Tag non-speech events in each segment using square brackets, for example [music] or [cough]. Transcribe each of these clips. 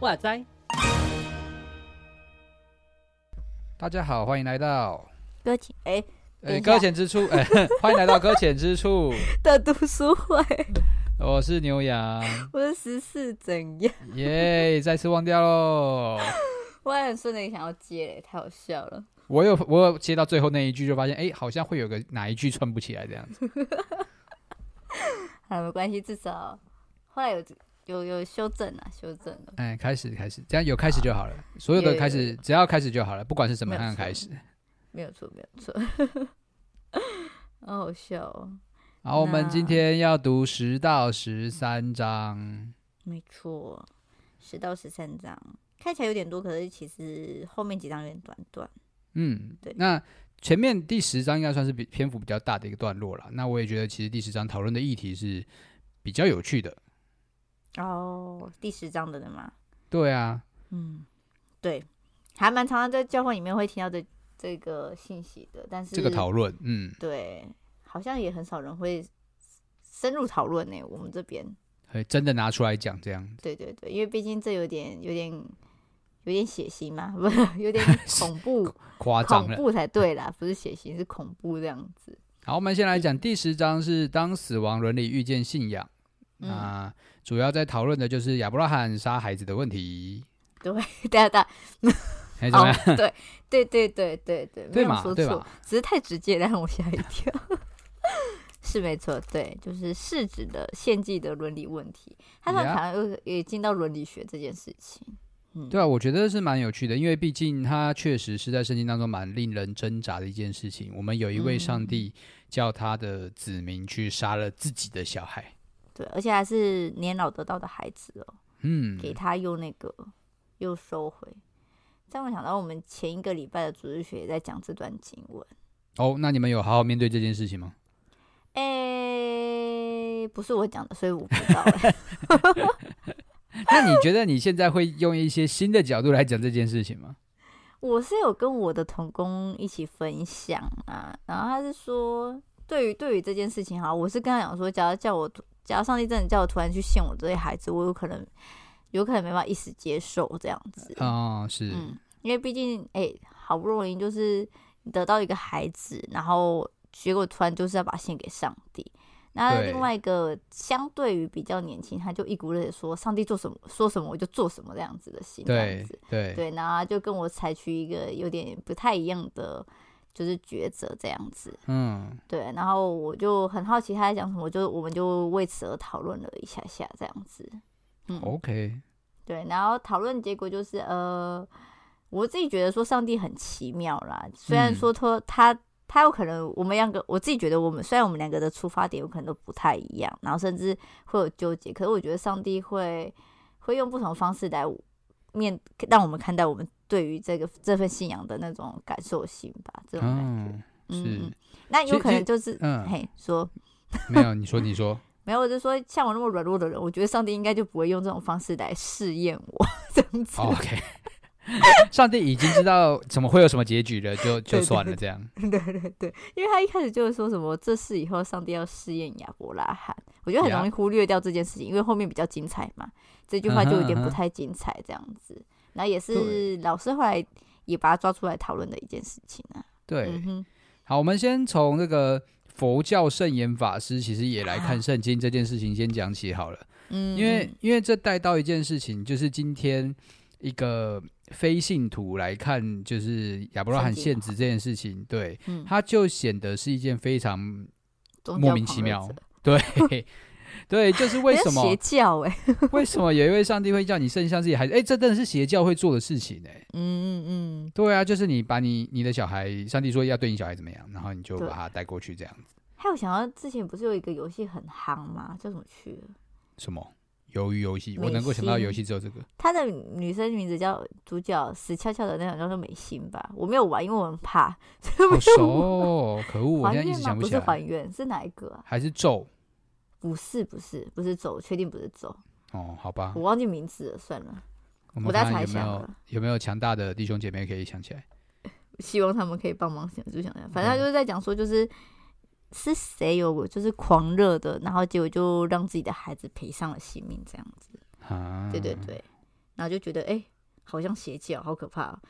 哇塞！大家好，欢迎来到搁浅哎哎搁浅之处哎，[laughs] 欢迎来到搁浅之处 [laughs] 的读书会。我是牛羊，[laughs] 我是十四怎样？耶！再次忘掉喽。[laughs] 我还很顺利想要接，太好笑了。我有我有接到最后那一句，就发现哎，好像会有个哪一句串不起来这样子。[laughs] 好，没关系，至少后来有。有有修正啊，修正了。哎，开始开始，这样有开始就好了。好，所有的开始，只要开始就好了，不管是什么样的开始。没有错，没有错。好好笑哦。好，我们今天要读十到十三章。没错，十到十三章看起来有点多，可是其实后面几章有点短短。嗯，对。那前面第十章应该算是比篇幅比较大的一个段落了。那我也觉得，其实第十章讨论的议题是比较有趣的。哦，第十章的人吗？对啊，嗯，对，还蛮常常在教会里面会听到的这个信息的，但是这个讨论，嗯，对，好像也很少人会深入讨论呢。我们这边会真的拿出来讲这样，对对对，因为毕竟这有点有点有点血腥嘛，不是有点 [laughs] 恐怖夸张了，恐怖才对啦，不是血腥是恐怖这样子。好，我们先来讲第十章，是当死亡伦理遇见信仰。嗯、啊，主要在讨论的就是亚伯拉罕杀孩子的问题。[laughs] 对，对对，还怎么样？对对对对对对，对嘛，对嘛，只是太直接了，让我吓一跳。[laughs] 是没错，对，就是世子的献祭的伦理问题，他好像又也进到伦理学这件事情。嗯，对啊，我觉得是蛮有趣的，因为毕竟他确实是在圣经当中蛮令人挣扎的一件事情。我们有一位上帝叫他的子民去杀了自己的小孩。对，而且还是年老得到的孩子哦。嗯，给他又那个又收回，这样我想到我们前一个礼拜的主日学也在讲这段经文。哦，那你们有好好面对这件事情吗？诶，不是我讲的，所以我不知道。[laughs] 那你觉得你现在会用一些新的角度来讲这件事情吗？[laughs] 我是有跟我的同工一起分享啊，然后他是说，对于对于这件事情哈，我是跟他讲说，假如叫我。假如上帝真的叫我突然去献我这些孩子，我有可能，有可能没办法一时接受这样子。哦，是，嗯，因为毕竟，哎、欸，好不容易就是得到一个孩子，然后结果突然就是要把他献给上帝。那另外一个相对于比较年轻，他就一股热说，上帝做什么说什么我就做什么这样子的心，这样子，对对，然后就跟我采取一个有点不太一样的。就是抉择这样子，嗯，对，然后我就很好奇他在讲什么，我就我们就为此而讨论了一下下这样子，嗯，OK，对，然后讨论结果就是，呃，我自己觉得说上帝很奇妙啦，虽然说他他他有可能我们两个，我自己觉得我们虽然我们两个的出发点有可能都不太一样，然后甚至会有纠结，可是我觉得上帝会会用不同方式来面让我们看待我们。对于这个这份信仰的那种感受性吧，这种感觉，嗯，那有可能就是，嗯，嘿，说没有，你说你说 [laughs] 没有，我就说像我那么软弱的人，我觉得上帝应该就不会用这种方式来试验我，[laughs] 这样子。OK，[laughs] 上帝已经知道怎么会有什么结局了，就就算了这样。[laughs] 对对对，对，因为他一开始就是说什么这事以后上帝要试验亚伯拉罕，我觉得很容易忽略掉这件事情因为后面比较精彩嘛，这句话就有点不太精彩这样子。Uh uh. 然后也是老师后来也把他抓出来讨论的一件事情啊。对，嗯、好，我们先从这个佛教圣严法师其实也来看圣经这件事情先讲起好了。嗯，因为因为这带到一件事情，就是今天一个非信徒来看，就是亚伯拉罕献子这件事情，对，嗯、他就显得是一件非常莫名其妙，[laughs] 对。[laughs] 对，就是为什么邪教哎？[laughs] 为什么有一位上帝会叫你生下自己孩子？哎，这真的是邪教会做的事情哎。嗯嗯嗯，对啊，就是你把你你的小孩，上帝说要对你小孩怎么样，然后你就把他带过去这样子。还有想到之前不是有一个游戏很夯吗？叫什么去了？什么鱿鱼游戏？我能够想到游戏只有这个。他的女生名字叫主角死翘翘的那种叫做美心吧？我没有玩，因为我很怕。[laughs] 好熟，可恶！我现在一直想不起来。不是还原是哪一个啊？还是咒？不是不是不是咒，确定不是咒。哦，好吧，我忘记名字了，算了。我们看有没有有没有强大的弟兄姐妹可以想起来？[laughs] 希望他们可以帮忙想，就想想。反正他就是在讲说，就是、嗯、是谁有就是狂热的，然后结果就让自己的孩子赔上了性命，这样子。啊，对对对，然后就觉得哎、欸，好像邪教，好可怕、[laughs] 啊。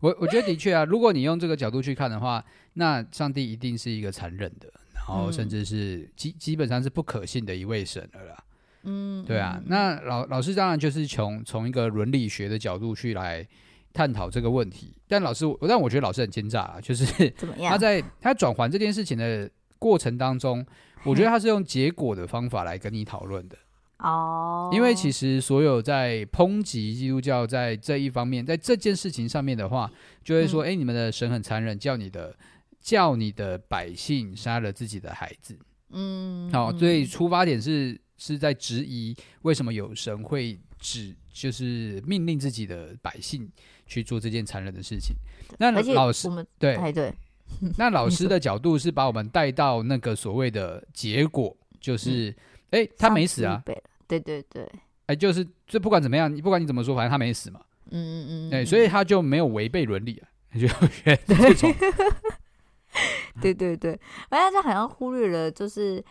我我觉得的确啊，如果你用这个角度去看的话，那上帝一定是一个残忍的，然后甚至是基基本上是不可信的一位神了啦。嗯，对啊。那老老师当然就是从从一个伦理学的角度去来探讨这个问题，但老师，但我觉得老师很奸诈啊，[laughs] 就是怎么样？他在他转还这件事情的过程当中，[laughs] 我觉得他是用结果的方法来跟你讨论的。哦，因为其实所有在抨击基督教在这一方面，在这件事情上面的话，就会说：哎、嗯，你们的神很残忍，叫你的叫你的百姓杀了自己的孩子。嗯，好、哦，所以出发点是是在质疑为什么有神会指就是命令自己的百姓去做这件残忍的事情。那老师对对，对 [laughs] [laughs] 那老师的角度是把我们带到那个所谓的结果，就是哎、嗯，他没死啊。对对对，哎，就是这不管怎么样，你不管你怎么说，反正他没死嘛。嗯嗯嗯，哎，所以他就没有违背伦理啊，[laughs] 就觉得这种。对对对，而且他好像忽略了，就是。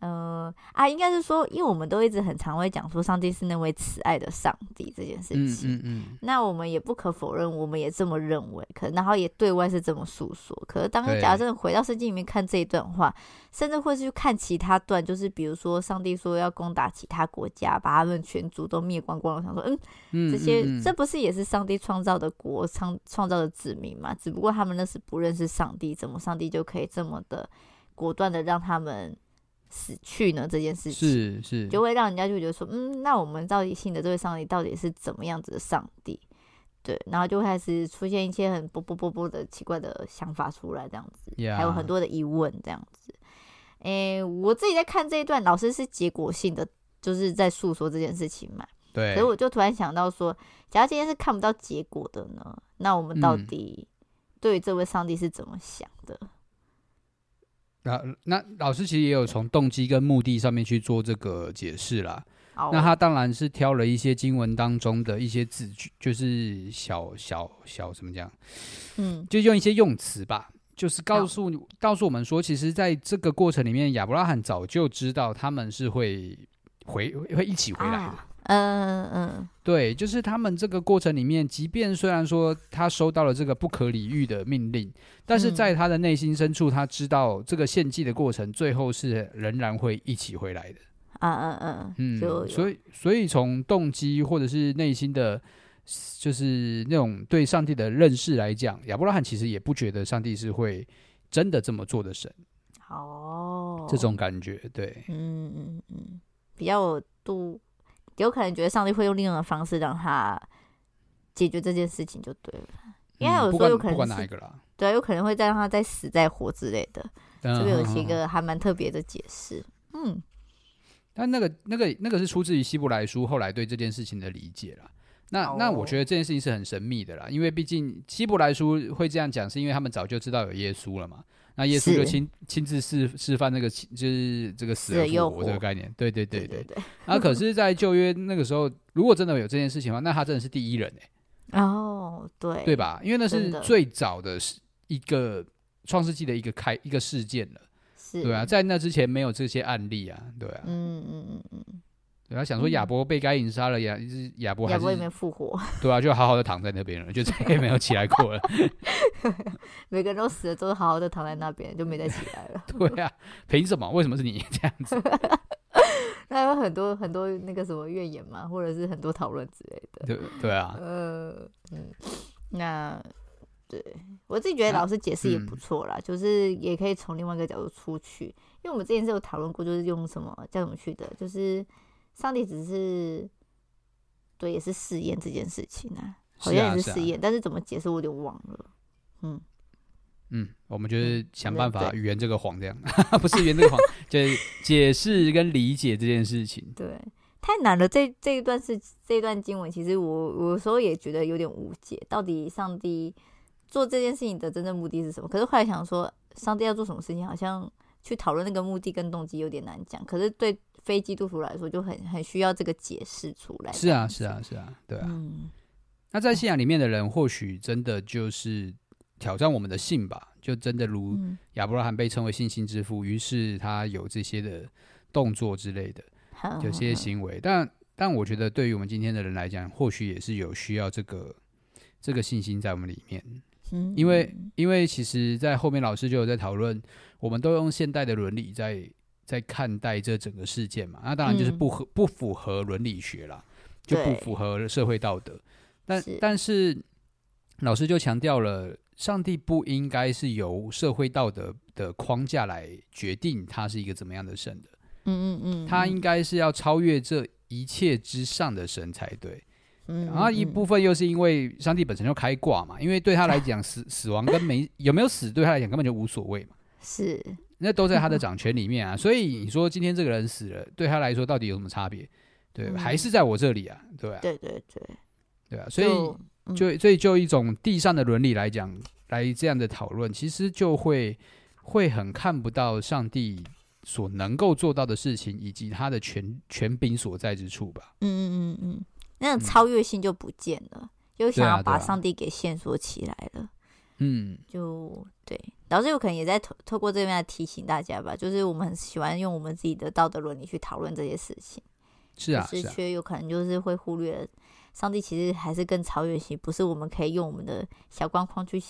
呃啊，应该是说，因为我们都一直很常会讲说，上帝是那位慈爱的上帝这件事情。嗯嗯，嗯。那我们也不可否认，我们也这么认为。可然后也对外是这么诉说。可是当假设回到圣经里面看这一段话，甚至会去看其他段，就是比如说上帝说要攻打其他国家，把他们全族都灭光光。我想说，嗯，这些嗯嗯嗯这不是也是上帝创造的国，创创造的子民嘛？只不过他们那时不认识上帝，怎么上帝就可以这么的果断的让他们？死去呢？这件事情是是，就会让人家就觉得说，嗯，那我们到底信的这位上帝到底是怎么样子的上帝？对，然后就开始出现一些很波波波波的奇怪的想法出来，这样子，yeah. 还有很多的疑问，这样子。诶，我自己在看这一段，老师是结果性的，就是在诉说这件事情嘛。对。所以我就突然想到说，假如今天是看不到结果的呢？那我们到底对于这位上帝是怎么想的？嗯那那老师其实也有从动机跟目的上面去做这个解释啦。那他当然是挑了一些经文当中的一些字句，就是小小小怎么讲？嗯，就用一些用词吧，就是告诉告诉我们说，其实在这个过程里面，亚伯拉罕早就知道他们是会回会一起回来的。啊嗯嗯，对，就是他们这个过程里面，即便虽然说他收到了这个不可理喻的命令，但是在他的内心深处，他知道这个献祭的过程最后是仍然会一起回来的。嗯嗯嗯嗯，所以所以从动机或者是内心的，就是那种对上帝的认识来讲，亚伯拉罕其实也不觉得上帝是会真的这么做的神。哦，这种感觉，对，嗯嗯嗯，比较有度。有可能觉得上帝会用另外的方式让他解决这件事情就对了，因为有时候有可能不管哪一个啦对，有可能会再让他再死再活之类的。这个有一个还蛮特别的解释。嗯，但那个那个那个是出自于希伯来书后来对这件事情的理解啦。那那我觉得这件事情是很神秘的啦，因为毕竟希伯来书会这样讲，是因为他们早就知道有耶稣了嘛。那耶稣就亲亲自示示范那个就是这个死而复活这个概念，对对对对对。那、啊、可是，在旧约那个时候，如果真的有这件事情的话，那他真的是第一人哎。[laughs] 哦，对，对吧？因为那是最早的一个创世纪的一个开一个事件了，是，对啊，在那之前没有这些案例啊，对啊，嗯嗯嗯嗯。他想说亚伯被该隐杀了，亚亚伯还是亚伯也没复活，对啊，就好好的躺在那边了，就再也没有起来过了。[laughs] 每个人都死了，都是好好的躺在那边，就没再起来了。[laughs] 对啊，凭什么？为什么是你 [laughs] 这样子？那有很多很多那个什么怨言嘛，或者是很多讨论之类的。对对啊，呃嗯，那对我自己觉得老师解释也不错啦，啊嗯，就是也可以从另外一个角度出去，因为我们之前是有讨论过，就是用什么叫什么去的，就是。上帝只是对，也是试验这件事情啊，好像也是试验，但是怎么解释我有点忘了。嗯嗯，我们就是想办法圆这个谎，这样 [laughs] 不是圆这个谎，[laughs] 就是解释跟理解这件事情。对，太难了。这这一段是这一段经文，其实我我有时候也觉得有点无解。到底上帝做这件事情的真正目的是什么？可是后来想说，上帝要做什么事情，好像去讨论那个目的跟动机有点难讲。可是对非基督徒来说，就很很需要这个解释出来。是啊，是啊，是啊，对啊。嗯、那在信仰里面的人，或许真的就是挑战我们的信吧？就真的如亚伯拉罕被称为信心之父，于、嗯、是他有这些的动作之类的，有些行为。但但我觉得，对于我们今天的人来讲，或许也是有需要这个这个信心在我们里面。嗯，因为因为其实，在后面老师就有在讨论，我们都用现代的伦理在在看待这整个事件嘛。那当然就是不合、嗯、不符合伦理学啦，就不符合社会道德。但是但是老师就强调了。上帝不应该是由社会道德的框架来决定他是一个怎么样的神的，嗯嗯嗯，他应该是要超越这一切之上的神才对，嗯，然后一部分又是因为上帝本身就开挂嘛，因为对他来讲死死亡跟没有没有死对他来讲根本就无所谓嘛，是，那都在他的掌权里面啊，所以你说今天这个人死了，对他来说到底有什么差别？对，还是在我这里啊，对啊，对对对，对啊，所以。就所以就一种地上的伦理来讲，来这样的讨论，其实就会会很看不到上帝所能够做到的事情，以及他的权权柄所在之处吧。嗯嗯嗯嗯，那种超越性就不见了，就、嗯、想要把上帝给限缩起来了。嗯，就对，老师有可能也在透透过这边来提醒大家吧，就是我们很喜欢用我们自己的道德伦理去讨论这些事情，是啊，是却有可能就是会忽略。上帝其实还是更超越性，不是我们可以用我们的小框框去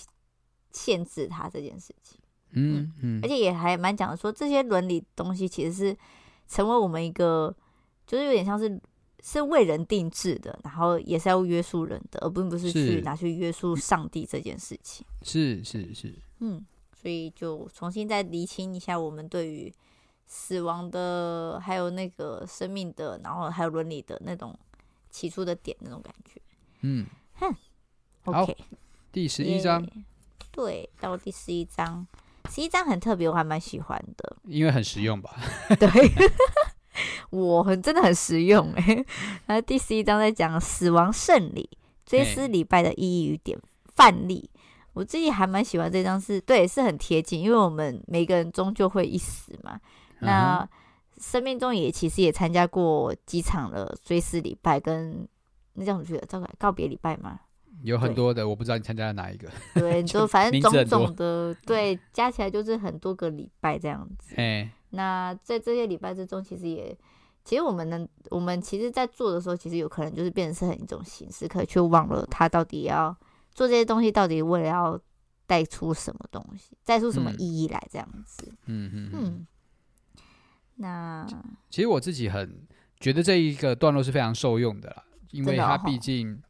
限制他这件事情。嗯嗯，而且也还蛮讲的说，这些伦理东西其实是成为我们一个，就是有点像是是为人定制的，然后也是要约束人的，而并不是去拿去约束上帝这件事情。是是是，嗯，所以就重新再厘清一下我们对于死亡的，还有那个生命的，然后还有伦理的那种。起初的点那种感觉，嗯，哼，OK，第十一章，yeah, 对，到第十一章，十一章很特别，我还蛮喜欢的，因为很实用吧？[laughs] 对，[laughs] 我很真的很实用哎。[laughs] 然后第十一章在讲死亡圣礼、追思礼拜的意义与典范例，我自己还蛮喜欢这张，是对，是很贴近，因为我们每个人终究会一死嘛，那。生命中也其实也参加过几场了追思礼拜跟那叫什么去了？叫告别礼拜吗？有很多的，我不知道你参加了哪一个。对，[laughs] 就反正种种的，对，加起来就是很多个礼拜这样子。哎，那在这些礼拜之中，其实也，其实我们能，我们其实，在做的时候，其实有可能就是变成是很一种形式，可以去忘了他到底要做这些东西，到底为了要带出什么东西，带出什么意义来，这样子。嗯嗯嗯。那其实我自己很觉得这一个段落是非常受用的啦，因为它毕竟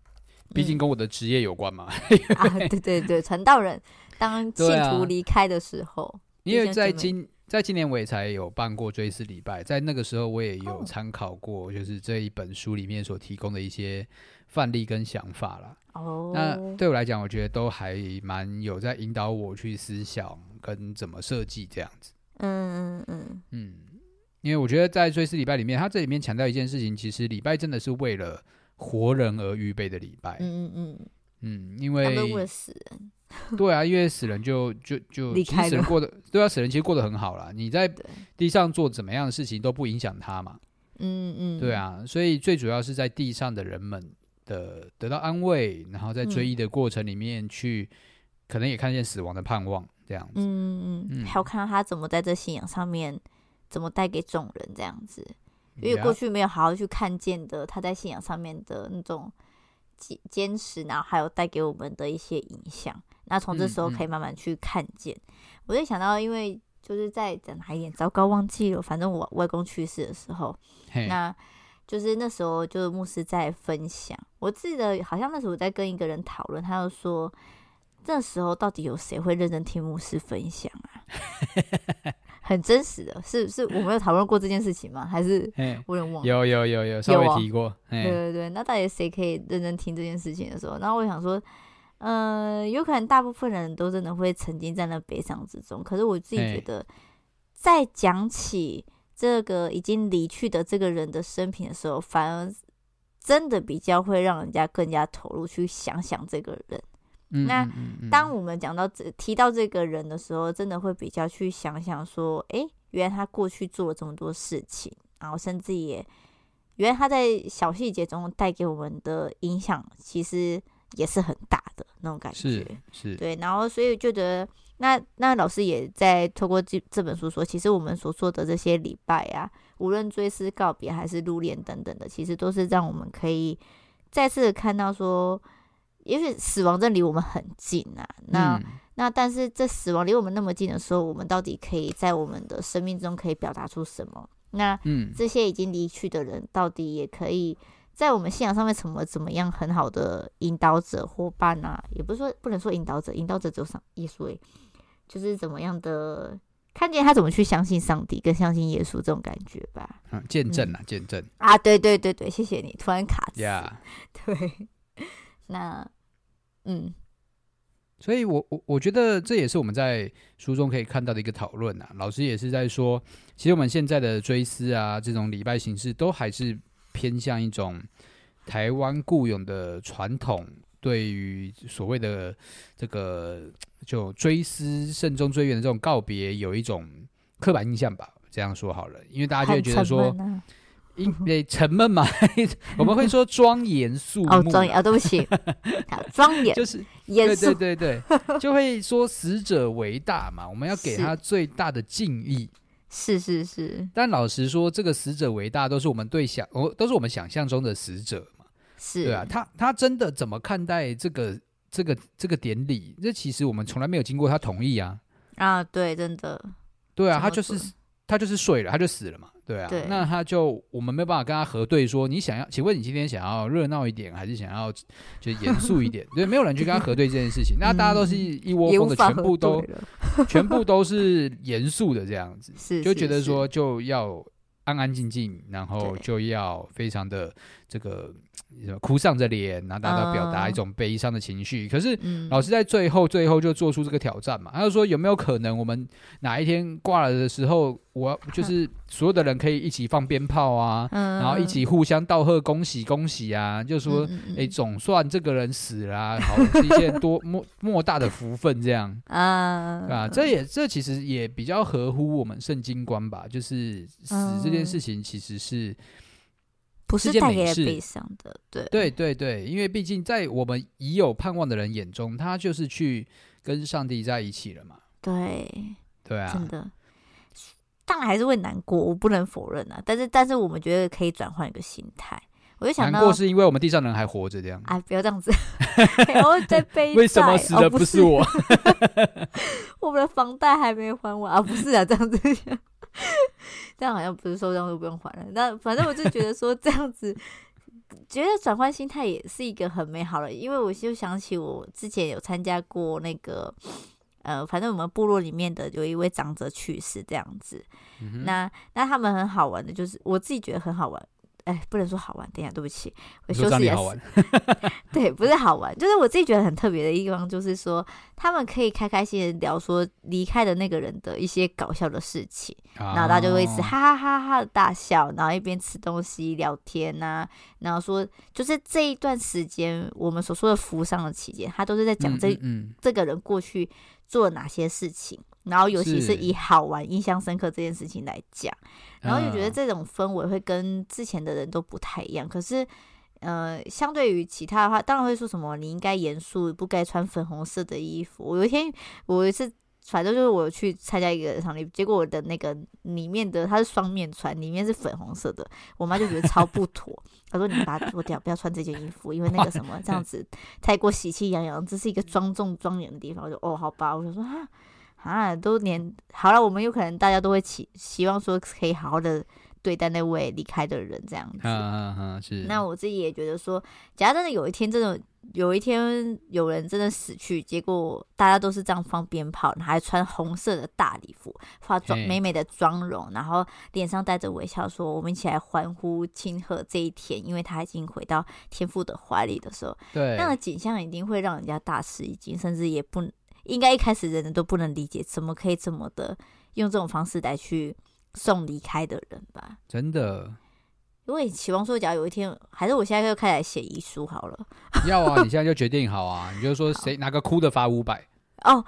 毕、哦、竟跟我的职业有关嘛。嗯、啊，对对对，传道人当 [laughs] 信徒离开的时候，啊、因为在今在今年我也才有办过追思礼拜，在那个时候我也有参考过，就是这一本书里面所提供的一些范例跟想法啦。哦，那对我来讲，我觉得都还蛮有在引导我去思想跟怎么设计这样子。嗯嗯嗯嗯。因为我觉得在追思礼拜里面，他这里面强调一件事情，其实礼拜真的是为了活人而预备的礼拜。嗯嗯嗯嗯，因为为了死人。[laughs] 对啊，因为死人就就就离开死人过得对啊，死人其实过得很好啦。你在地上做怎么样的事情都不影响他嘛。嗯嗯，对啊，所以最主要是在地上的人们的得到安慰，然后在追忆的过程里面去，可能也看见死亡的盼望这样子。嗯嗯嗯，还有看到他怎么在这信仰上面。怎么带给众人这样子？因为过去没有好好去看见的，他在信仰上面的那种坚坚持，然后还有带给我们的一些影响。那从这时候可以慢慢去看见。嗯嗯、我就想到，因为就是在讲哪一点，糟糕忘记了。反正我外公去世的时候，那就是那时候就是牧师在分享。我记得好像那时候我在跟一个人讨论，他就说，这时候到底有谁会认真听牧师分享啊？[laughs] 很真实的，是是，我没有讨论过这件事情吗？还是我有点忘了？有有有有稍微提过。对对对，那到底谁可以认真听这件事情的时候？然后我想说，呃，有可能大部分人都真的会沉浸在那悲伤之中。可是我自己觉得，在讲起这个已经离去的这个人的生平的时候，反而真的比较会让人家更加投入去想想这个人。嗯、那、嗯嗯嗯、当我们讲到这提到这个人的时候，真的会比较去想想说，哎，原来他过去做了这么多事情，然后甚至也原来他在小细节中带给我们的影响，其实也是很大的那种感觉。是是，对。然后所以觉得，那那老师也在透过这这本书说，其实我们所做的这些礼拜啊，无论追思告别还是入殓等等的，其实都是让我们可以再次看到说。因为死亡正离我们很近啊，那、嗯、那但是这死亡离我们那么近的时候，我们到底可以在我们的生命中可以表达出什么？那嗯，这些已经离去的人，到底也可以在我们信仰上面怎么怎么样很好的引导者、伙伴啊？也不是说不能说引导者，引导者只有上耶稣，就是怎么样的看见他怎么去相信上帝，跟相信耶稣这种感觉吧？嗯，见证啊，见证啊，对对对对，谢谢你，突然卡住，Yeah. 对。那，嗯，所以我我我觉得这也是我们在书中可以看到的一个讨论啊。老师也是在说，其实我们现在的追思啊，这种礼拜形式，都还是偏向一种台湾固有的传统，对于所谓的这个就追思慎终追远的这种告别，有一种刻板印象吧。这样说好了，因为大家就会觉得说。[laughs] 因为沉闷嘛，[laughs] 我们会说庄严肃穆。哦，庄严啊，对不起，庄严就是严肃，对对对对，就会说死者为大嘛，我们要给他最大的敬意。是是是。但老实说，这个死者为大，都是我们对想，哦，都是我们想象中的死者嘛。是，对啊，他他真的怎么看待这个这个这个典礼？这其实我们从来没有经过他同意啊。啊，对，真的。对啊，他就是他就是睡了，他就死了嘛。对啊，对，那他就我们没有办法跟他核对说，你想要，请问你今天想要热闹一点，还是想要就严肃一点？[laughs] 对，没有人去跟他核对这件事情，那大家都是一窝蜂的，全部都 [laughs] 全部都是严肃的这样子，就觉得说就要安安静静，然后就要非常的这个。哭丧着脸，然后大家表达一种悲伤的情绪。Uh, 可是老师在最后、最后就做出这个挑战嘛，他就说有没有可能我们哪一天挂了的时候，我就是所有的人可以一起放鞭炮啊，uh, 然后一起互相道贺、恭喜恭喜啊，就说哎、欸，总算这个人死了啊，好是一件多莫莫大的福分这样 [laughs] 啊啊，这也这其实也比较合乎我们圣经观吧，就是死这件事情其实是。不是带给悲伤的，对对对对，因为毕竟在我们已有盼望的人眼中，他就是去跟上帝在一起了嘛。对对啊，真的，当然还是会难过，我不能否认啊。但是但是我们觉得可以转换一个心态，我就想难过是因为我们地上人还活着这样。哎，不要这样子，然后在悲。为什么死的不是我？哦、是我们的房贷还没还完啊？不是啊，这样子。[laughs] 这样好像不是说这样就不用还了。那反正我就觉得说这样子，[laughs] 觉得转换心态也是一个很美好的。因为我就想起我之前有参加过那个，呃，反正我们部落里面的有一位长者去世这样子。嗯、那那他们很好玩的，就是我自己觉得很好玩。哎，不能说好玩，等一下，对不起，我修饰一下。[laughs] 对，不是好玩，就是我自己觉得很特别的地方，就是说他们可以开开心心的聊说离开的那个人的一些搞笑的事情，[laughs] 哦、然后大家就会一直哈哈哈哈的大笑，然后一边吃东西聊天呐、啊，然后说就是这一段时间我们所说的服丧的期间，他都是在讲这嗯嗯嗯这个人过去做了哪些事情。然后，尤其是以好玩、印象深刻这件事情来讲，然后就觉得这种氛围会跟之前的人都不太一样。可是，呃，相对于其他的话，当然会说什么你应该严肃，不该穿粉红色的衣服。我有一天，我有一次，反正就是我去参加一个场地，结果我的那个里面的它是双面穿，里面是粉红色的，我妈就觉得超不妥。[laughs] 她说：“你把它脱掉，不要穿这件衣服，因为那个什么这样子太过喜气洋洋，这是一个庄重庄严的地方。”我就哦，好吧，我就说啊。啊，都连好了，我们有可能大家都会期希望说可以好好的对待那位离开的人这样子。啊啊啊！是。那我自己也觉得说，假如真的有一天，真的有一天有人真的死去，结果大家都是这样放鞭炮，还穿红色的大礼服，化妆美美的妆容，然后脸上带着微笑，说我们一起来欢呼庆贺这一天，因为他已经回到天父的怀里的时候，对，那样的景象一定会让人家大吃一惊，甚至也不。应该一开始人人都不能理解，怎么可以这么的用这种方式来去送离开的人吧？真的，如果你期望说，假如有一天，还是我现在就开始写遗书好了。[laughs] 要啊，你现在就决定好啊，你就说谁哪个哭的罚五百。哦，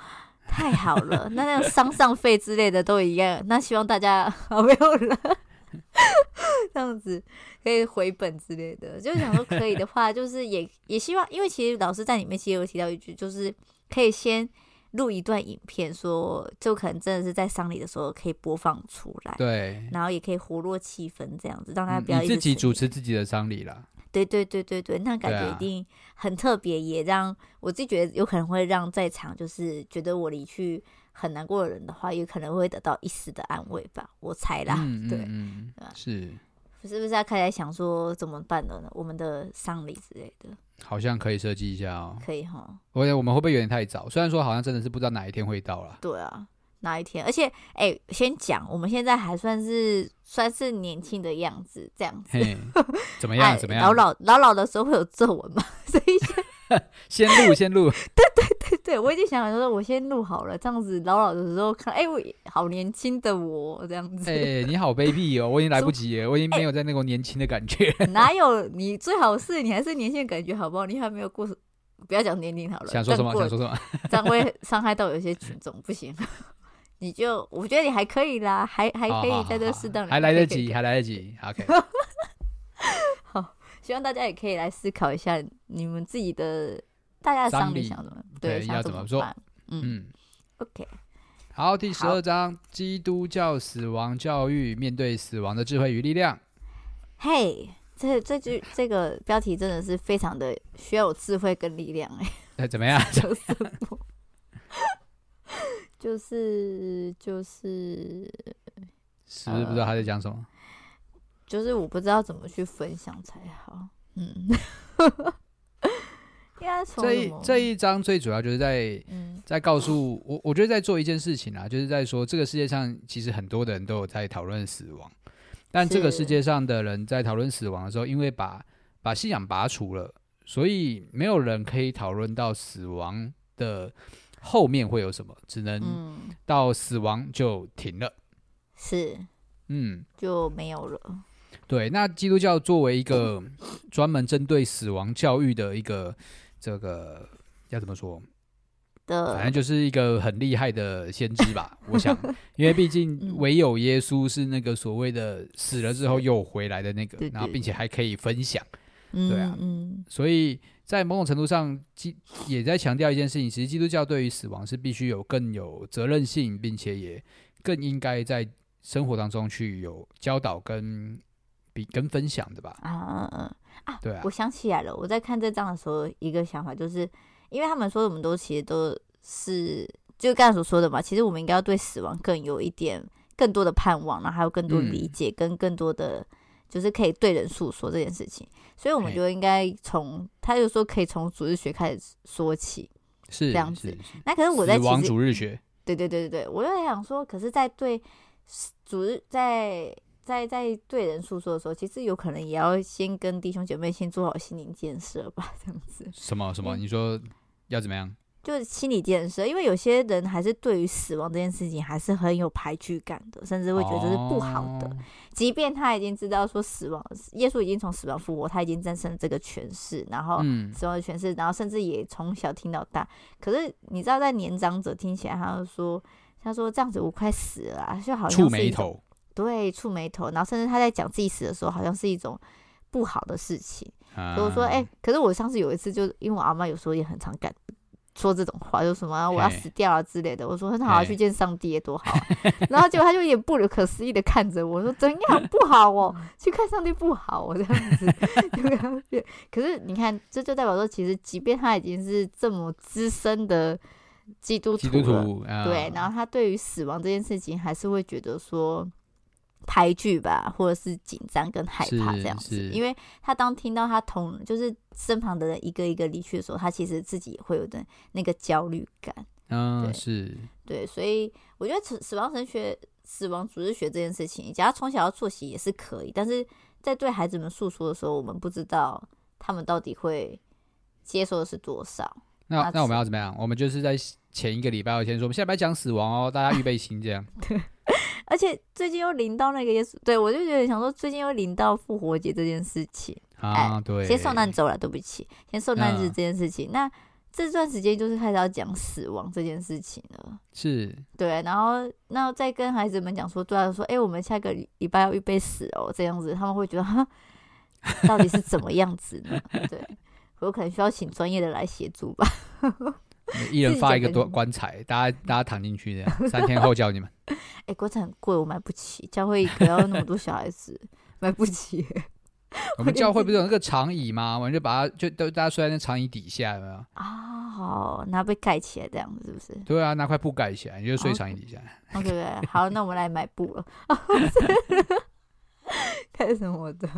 太好了，那那个丧葬费之类的都一样。那希望大家 [laughs] 好没有了，这样子可以回本之类的。就想说可以的话，就是也也希望，因为其实老师在里面其实有提到一句，就是可以先。录一段影片说，说就可能真的是在丧礼的时候可以播放出来，对，然后也可以活络气氛，这样子让大家不要、嗯、自己主持自己的丧礼啦。对对对对对，那感觉一定很特别，也让我自己觉得有可能会让在场就是觉得我离去很难过的人的话，也可能会得到一丝的安慰吧，我猜啦。[laughs] 嗯、对，嗯，是，是不是要开始想说怎么办了呢？我们的丧礼之类的。好像可以设计一下哦，可以哈。我我们会不会有点太早？虽然说好像真的是不知道哪一天会到了。对啊，哪一天？而且，哎、欸，先讲，我们现在还算是算是年轻的样子，这样怎么样？怎么样？老老老老的时候会有皱纹嘛？[laughs] 所以 [laughs] 先录，先录。[laughs] 对对对对，我已经想好说，我先录好了，这样子老老的时候看，哎、欸，我好年轻的我这样子。哎、欸，你好卑鄙哦！我已经来不 [laughs] 及了，我已经没有在那种年轻的感觉。欸、哪有？你最好是你还是年轻的感觉，好不好？你还没有过，不要讲年龄好了。想说什么？想说什么？这样会伤害到有些群众，不行。你就我觉得你还可以啦，还还可以在这适当，还来得及，还来得及。OK。希望大家也可以来思考一下，你们自己的大家的丧礼想怎么对，对，要怎么做？嗯，嗯，OK。好，第十二章：基督教死亡教育，面对死亡的智慧与力量。嘿，这这句这个标题真的是非常的需要有智慧跟力量哎。[laughs] 哎，怎么样？[laughs] 就是 [laughs] 就是，是不是不知道他在讲什么？就是我不知道怎么去分享才好，嗯，[laughs] 应该这一这一章最主要就是在、嗯、在告诉我，我觉得在做一件事情啊，就是在说这个世界上其实很多的人都有在讨论死亡，但这个世界上的人在讨论死亡的时候，因为把把信仰拔除了，所以没有人可以讨论到死亡的后面会有什么，只能到死亡就停了，是，嗯，就没有了。对，那基督教作为一个专门针对死亡教育的一个这个要怎么说？反正就是一个很厉害的先知吧。[laughs] 我想，因为毕竟唯有耶稣是那个所谓的死了之后又回来的那个，然后并且还可以分享。对啊，所以在某种程度上，基也在强调一件事情：其实基督教对于死亡是必须有更有责任性，并且也更应该在生活当中去有教导跟。比跟分享的吧，啊嗯嗯啊，对啊，我想起来了，我在看这章的时候，一个想法就是，因为他们说我们都其实都是，就刚才所说的嘛，其实我们应该要对死亡更有一点更多的盼望，然后还有更多的理解，嗯、跟更多的就是可以对人诉说这件事情，所以我们就应该从他就说可以从主日学开始说起，是这样子。那可是我在死亡主日学，对对对对对，我就在想说，可是，在对主日在。在在对人诉说的时候，其实有可能也要先跟弟兄姐妹先做好心灵建设吧，这样子。什么什么？你说要怎么样？就是心理建设，因为有些人还是对于死亡这件事情还是很有排拒感的，甚至会觉得这是不好的。哦、即便他已经知道说死亡，耶稣已经从死亡复活，他已经战胜了这个权势，然后死亡的权势，然后甚至也从小听到大。可是你知道，在年长者听起来，他就说，他说这样子我快死了，啊，就好像触霉头。对，触眉头，然后甚至他在讲自己死的时候，好像是一种不好的事情。啊、所以我说，哎、欸，可是我上次有一次，就因为我阿妈有时候也很常敢说这种话，就什么我要死掉啊之类的。我说很好啊，去见上帝多好。然后结果他就也不可思议的看着我说，怎样不好哦？[laughs] 去看上帝不好，我这样子。[laughs] 可是你看，这就代表说，其实即便他已经是这么资深的基督徒了，基督徒啊、对，然后他对于死亡这件事情，还是会觉得说。排剧吧，或者是紧张跟害怕这样子，因为他当听到他同就是身旁的人一个一个离去的时候，他其实自己也会有的那个焦虑感。嗯，对是，对，所以我觉得死死亡神学、死亡组织学这件事情，假如从小要做起也是可以，但是在对孩子们诉说的时候，我们不知道他们到底会接受的是多少。那那我们要怎么样？我们就是在前一个礼拜要先说，我们下礼拜讲死亡哦，大家预备心这样。[laughs] 对。而且最近又临到那个耶稣，对我就觉得想说，最近又临到复活节这件事情啊，对，先受难周了，对不起，先受难日这件事情，嗯、那这段时间就是开始要讲死亡这件事情了，是对，然后那再跟孩子们讲说，对啊，说，哎，我们下个礼拜要预备死哦，这样子他们会觉得，哈，到底是怎么样子呢？[laughs] 对，我可能需要请专业的来协助吧。[laughs] 一人发一个多棺材，大家大家躺进去这样，三天后叫你们。[laughs] 哎、欸，棺材很贵，我买不起。教会可要那么多小孩子，[laughs] 买不起。我们教会不是有那个长椅吗？我们就把它就都大家睡在那长椅底下，有没有？啊，好，然后被盖起来这样子，是不是？对啊，拿块布盖起来，你就睡长椅底下。OK，对，okay, 好，那我们来买布了。开什么的？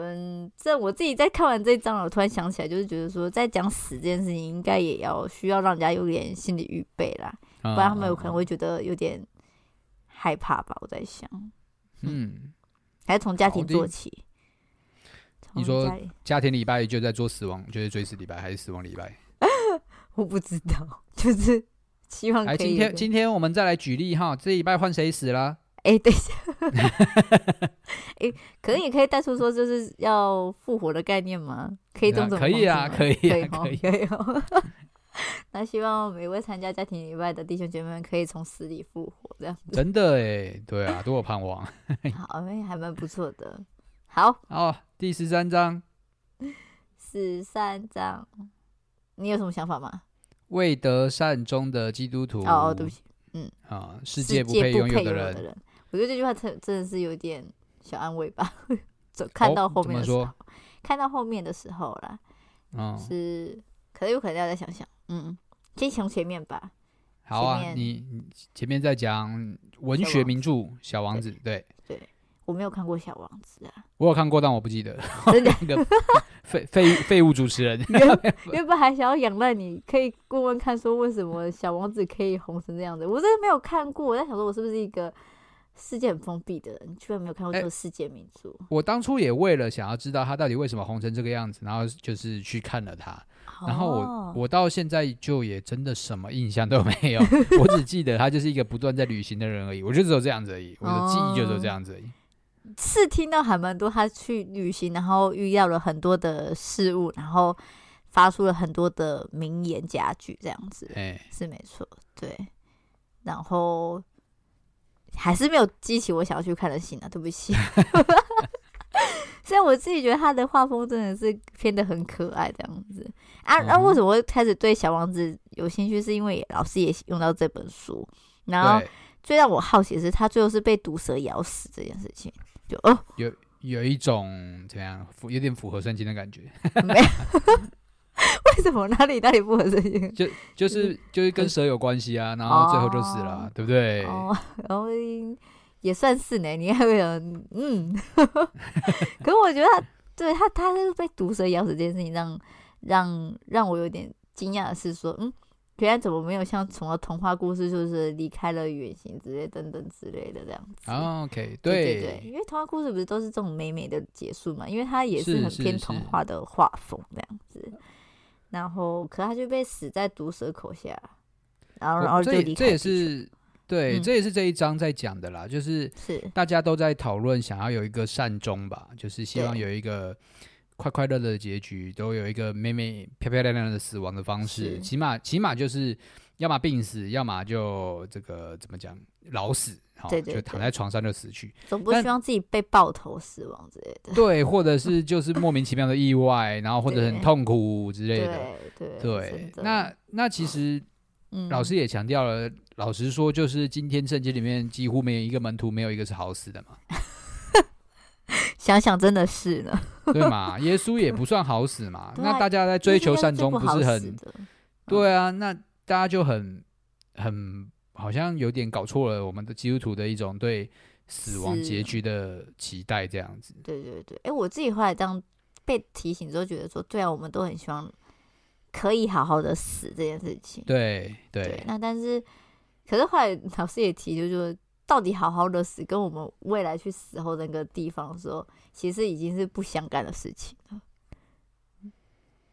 嗯，这我自己在看完这一章，我突然想起来，就是觉得说，在讲死这件事情，应该也要需要让人家有点心理预备啦，不然他们有可能会觉得有点害怕吧。我在想，嗯，还是从家庭做起。你说家庭礼拜就在做死亡，就是追思礼拜，还是死亡礼拜？[laughs] 我不知道，[laughs] 就是希望可以。今天今天我们再来举例哈，这礼拜换谁死了？哎、欸，等一下，哎，可能也可以带出说，就是要复活的概念吗？可以可以啊，可以，可以，可以。[laughs] 那希望每位参加家庭礼拜的弟兄姐妹们可以从死里复活，这样子。真的哎，对啊，多有盼望。[laughs] 好，哎，还蛮不错的。好，哦，第十三章，十三章，你有什么想法吗？未得善终的基督徒。哦，对不起，嗯，啊，世界不配拥有的人。我觉得这句话真真的是有点小安慰吧。[laughs] 走，看到后面的时候，哦、看到后面的时候啦，是可能有可能要再想想，嗯，先从前面吧。好啊，面你前面在讲文学名著《小王子》，对对，对，我没有看过《小王子》啊，我有看过，但我不记得。[laughs] 真的，[laughs] 废废废物主持人，原本还想要仰赖你，可以问问看，说为什么《小王子》可以红成这样子？我真的没有看过，我在想说，我是不是一个。世界很封闭的人，你居然没有看过这个世界名著。欸，我当初也为了想要知道他到底为什么红成这个样子，然后就是去看了他。哦、然后我我到现在就也真的什么印象都没有，[laughs] 我只记得他就是一个不断在旅行的人而已。我就只有这样子而已，我的记忆就只有这样子而已。哦、是听到还蛮多他去旅行，然后遇到了很多的事物，然后发出了很多的名言佳句，这样子。欸、是没错，对。然后。还是没有激起我想要去看的心啊，对不起。[laughs] 虽然我自己觉得他的画风真的是偏得很可爱这样子啊，那、为什么会开始对小王子有兴趣？是因为老师也用到这本书，然后最让我好奇的是他最后是被毒蛇咬死这件事情，就哦，有有一种怎样，有点符合圣经的感觉。没有。为 [laughs] [laughs] 什么哪里哪里不合适？就就是就是跟蛇有关系啊，然后最后就死了，哦、对不对？哦，然后也算是呢。你还会有嗯，[laughs] 可是我觉得他对他他是被毒蛇咬死这件事情让，让让让我有点惊讶的是说，嗯，原来怎么没有像从了童话故事，就是离开了远行之类等等之类的这样子。哦、OK，对对对，因为童话故事不是都是这种美美的结束嘛？因为它也是很偏童话的画风这样子。然后，可他就被死在毒蛇口下，然后，然后就离开。这也是对，嗯、这也是这一章在讲的啦，就是是。大家都在讨论，想要有一个善终吧，就是希望有一个快快乐乐的结局，都有一个美美漂漂亮亮的死亡的方式，起码起码就是要么病死，要么就这个怎么讲老死。对，就躺在床上就死去，总不希望自己被爆头死亡之类的。[laughs] 对，或者是就是莫名其妙的意外，然后或者很痛苦之类的。对对，对那那其实，老师也强调了，嗯、老实说，就是今天圣经里面几乎没有一个门徒没有一个是好死的嘛。[laughs] 想想真的是呢，对嘛？耶稣也不算好死嘛。[laughs] 那大家在追求善终，不是很？对啊，那大家就很很。好像有点搞错了，我们的基督徒的一种对死亡结局的期待，这样子。对对对，哎，我自己后来这样被提醒之后，觉得说，对啊，我们都很希望可以好好的死这件事情。对对，对。那但是，可是后来老师也提，就是说，到底好好的死跟我们未来去死后那个地方的时候，其实已经是不相干的事情了。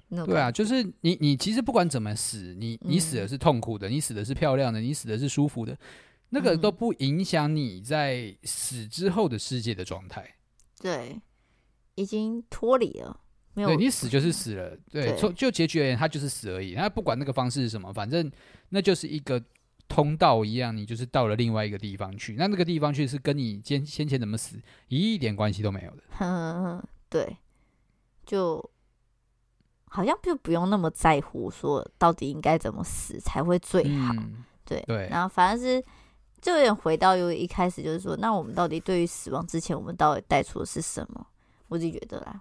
对啊，就是你，你其实不管怎么死，你你死的是痛苦的，嗯、你死的是漂亮的，你死的是舒服的，那个都不影响你在死之后的世界的状态。对，已经脱离了，没有。对，你死就是死了，对，对就就结局而言，他就是死而已。那不管那个方式是什么，反正那就是一个通道一样，你就是到了另外一个地方去。那那个地方去是跟你先先前怎么死一点关系都没有的。嗯，[laughs] 对，就好像就不用那么在乎说到底应该怎么死才会最好。嗯、对对，然后反而是。就有点回到又一开始，就是说，那我们到底对于死亡之前，我们到底带出的是什么？我自己觉得啦，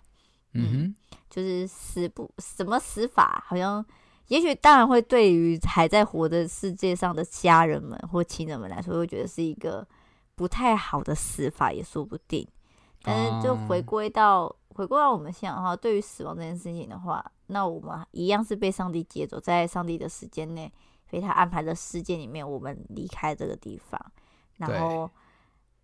嗯就是死不什么死法，好像也许当然会对于还在活的世界上的家人们或亲人们来说，会觉得是一个不太好的死法，也说不定。但是就回归到、哦、回过到我们现在的话，对于死亡这件事情的话，那我们一样是被上帝接走，在上帝的时间内。被他安排的世界里面，我们离开这个地方，然后，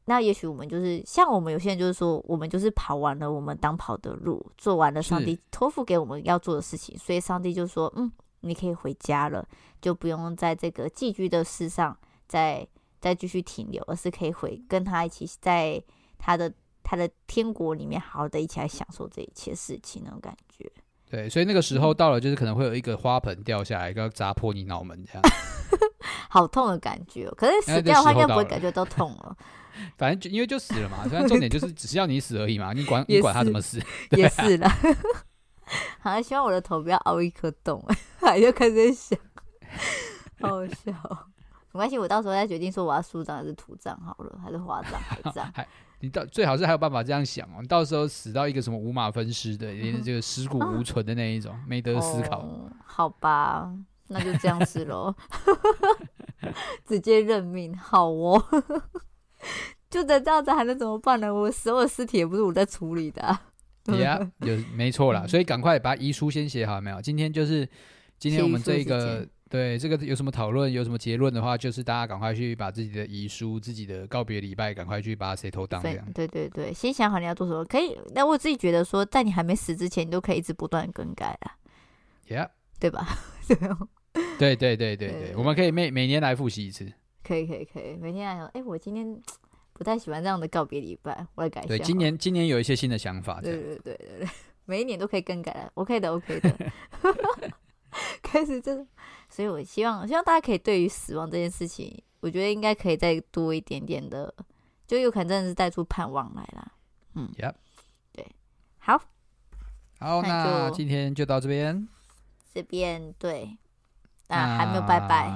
那也许我们就是像我们有些人就是说，我们就是跑完了我们当跑的路，做完了上帝托付给我们要做的事情，所以上帝就说，嗯，你可以回家了，就不用在这个寄居的世上再再继续停留，而是可以回跟他一起在他的他的天国里面好好的一起来享受这一切事情那种感觉。对，所以那个时候到了，就是可能会有一个花盆掉下来，要砸破你脑门这样，[laughs] 好痛的感觉。可是死掉的话，应该不会感觉到痛了。[laughs] 反正就因为就死了嘛，反正重点就是只是要你死而已嘛，[laughs] 你管你管他怎么死，也是啦。好像希望我的头不要凹一颗洞，还就开始想，好好笑。没关系，我到时候再决定说我要树葬还是土葬好了，还是花葬海葬。你到最好是还有办法这样想哦，你到时候死到一个什么五马分尸的，[laughs] 连这个尸骨无存的那一种，啊、没得思考、哦。好吧，那就这样子喽，[laughs] 直接认命，好哦。[laughs] 就在这样子还能怎么办呢？我所有尸体也不是我在处理的、啊。对呀，有没错啦，所以赶快把遗书先写好，没有？今天就是今天我们这一个。对这个有什么讨论，有什么结论的话，就是大家赶快去把自己的遗书、自己的告别礼拜，赶快去把它 settle down 这样。对对对，先想好你要做什么，可以。那我自己觉得说，在你还没死之前，你都可以一直不断更改啊。Yeah，对吧？[laughs] 对对对对对，对，我们可以每每年来复习一次。可以可以可以，每天来说，哎，我今天 [tsk] 不太喜欢这样的告别礼拜，我来改一下。对，今年今年有一些新的想法。对对对对对，每一年都可以更改了，OK 的 OK 的。[laughs] 开始这。所以，我希望，希望大家可以对于死亡这件事情，我觉得应该可以再多一点点的，就有可能真的是带出盼望来啦。嗯，Yep. 对，好，好，那今天就到这边。这边对，啊，还没有拜拜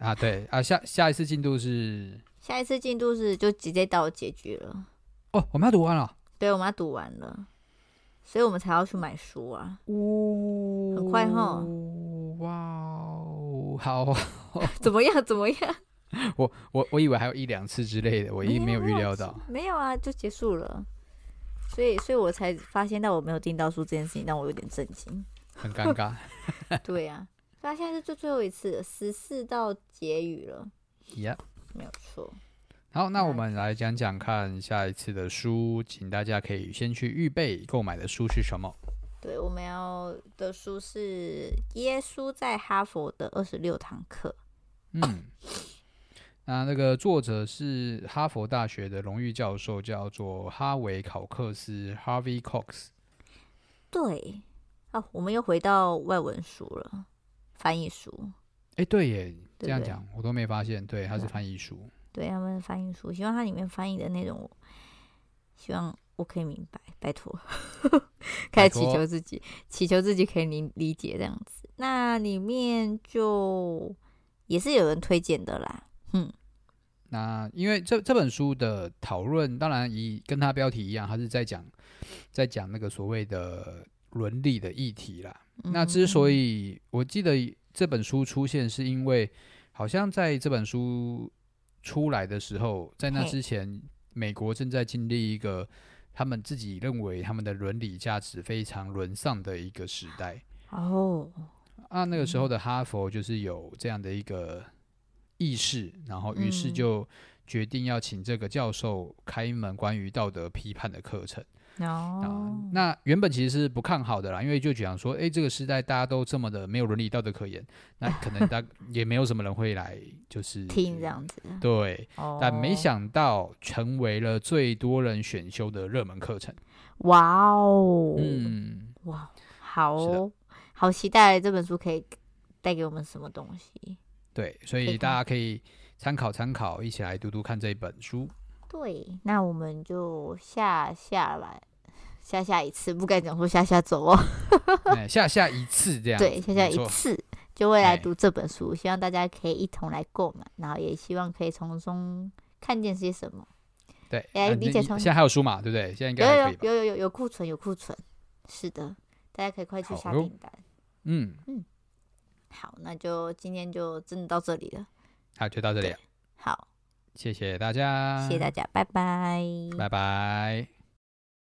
啊，对啊，下下一次进度是，下一次进度是就直接到结局了。哦，我们要读完了。对，我们要读完了，所以我们才要去买书啊。哦，很快哈。哇哦，好，[laughs] 怎么样？怎么样？[laughs] 我我我以为还有一两次之类的，我一没有预料到没。没有啊，就结束了。所以，所以我才发现到我没有订到书这件事情，让我有点震惊，很尴尬。[laughs] 对呀、啊，那现在是最最后一次，十四道结语了。Yeah，没有错。好，那我们来讲讲看下一次的书，请大家可以先去预备购买的书是什么。对，我们要的书是《耶稣在哈佛的二十六堂课》。嗯，那那个作者是哈佛大学的荣誉教授，叫做哈维考克斯 （Harvey Cox）。对，啊，我们又回到外文书了，翻译书。哎，对耶，这样讲我都没发现，对，它是翻译书。对，他们翻译书，希望它里面翻译的内容，希望。我可以明白，拜托，[laughs] 开始祈求自己，祈求自己可以理理解这样子。那里面就也是有人推荐的啦，嗯。那因为这这本书的讨论，当然以跟它标题一样，它是在讲在讲那个所谓的伦理的议题啦。嗯。那之所以我记得这本书出现，是因为好像在这本书出来的时候，在那之前，美国正在经历一个。他们自己认为他们的伦理价值非常沦丧的一个时代哦，啊，那个时候的哈佛就是有这样的一个意识，然后于是就决定要请这个教授开一门关于道德批判的课程。哦、啊，那原本其实是不看好的啦，因为就讲说，哎，这个时代大家都这么的没有伦理道德可言，那 [laughs] 可能大也没有什么人会来就是听这样子。对，哦、但没想到成为了最多人选修的热门课程。哇哦，嗯，哇，好、哦，好期待这本书可以带给我们什么东西。对，所以大家可以参考参考，一起来读读看这本书。对，那我们就下下来。下下一次不该讲说下下走哦，下下一次这样。对，下下一次就会来读这本书，哎，希望大家可以一同来购买，然后也希望可以从中看见些什么。对，哎，理解从现在还有书嘛？对不对？现在应该？有有有有有库存有库存，是的，大家可以快去下订单。嗯嗯，好，那就今天就真的到这里了。好，就到这里了。好，谢谢大家，谢谢大家，拜拜，拜拜。